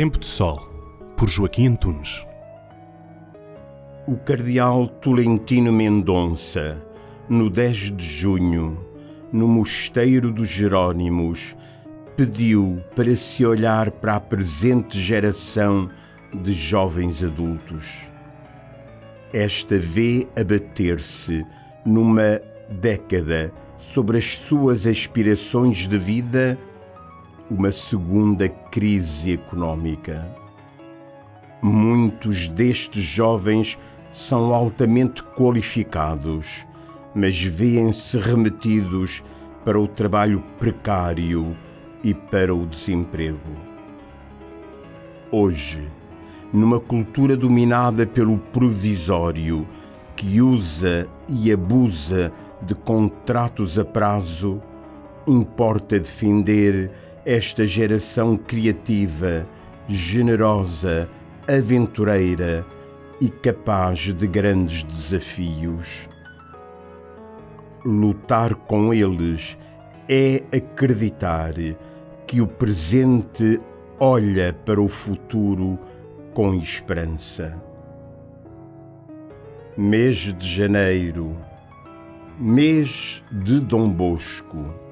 Tempo de Sol, por Joaquim Antunes. O cardeal Tolentino Mendonça, no 10 de junho, no Mosteiro dos Jerônimos, pediu para se olhar para a presente geração de jovens adultos. Esta vê abater-se numa década sobre as suas aspirações de vida uma segunda crise económica. Muitos destes jovens são altamente qualificados, mas veem-se remetidos para o trabalho precário e para o desemprego. Hoje, numa cultura dominada pelo provisório, que usa e abusa de contratos a prazo, importa defender esta geração criativa, generosa, aventureira e capaz de grandes desafios. Lutar com eles é acreditar que o presente olha para o futuro com esperança. Mês de janeiro, mês de Dom Bosco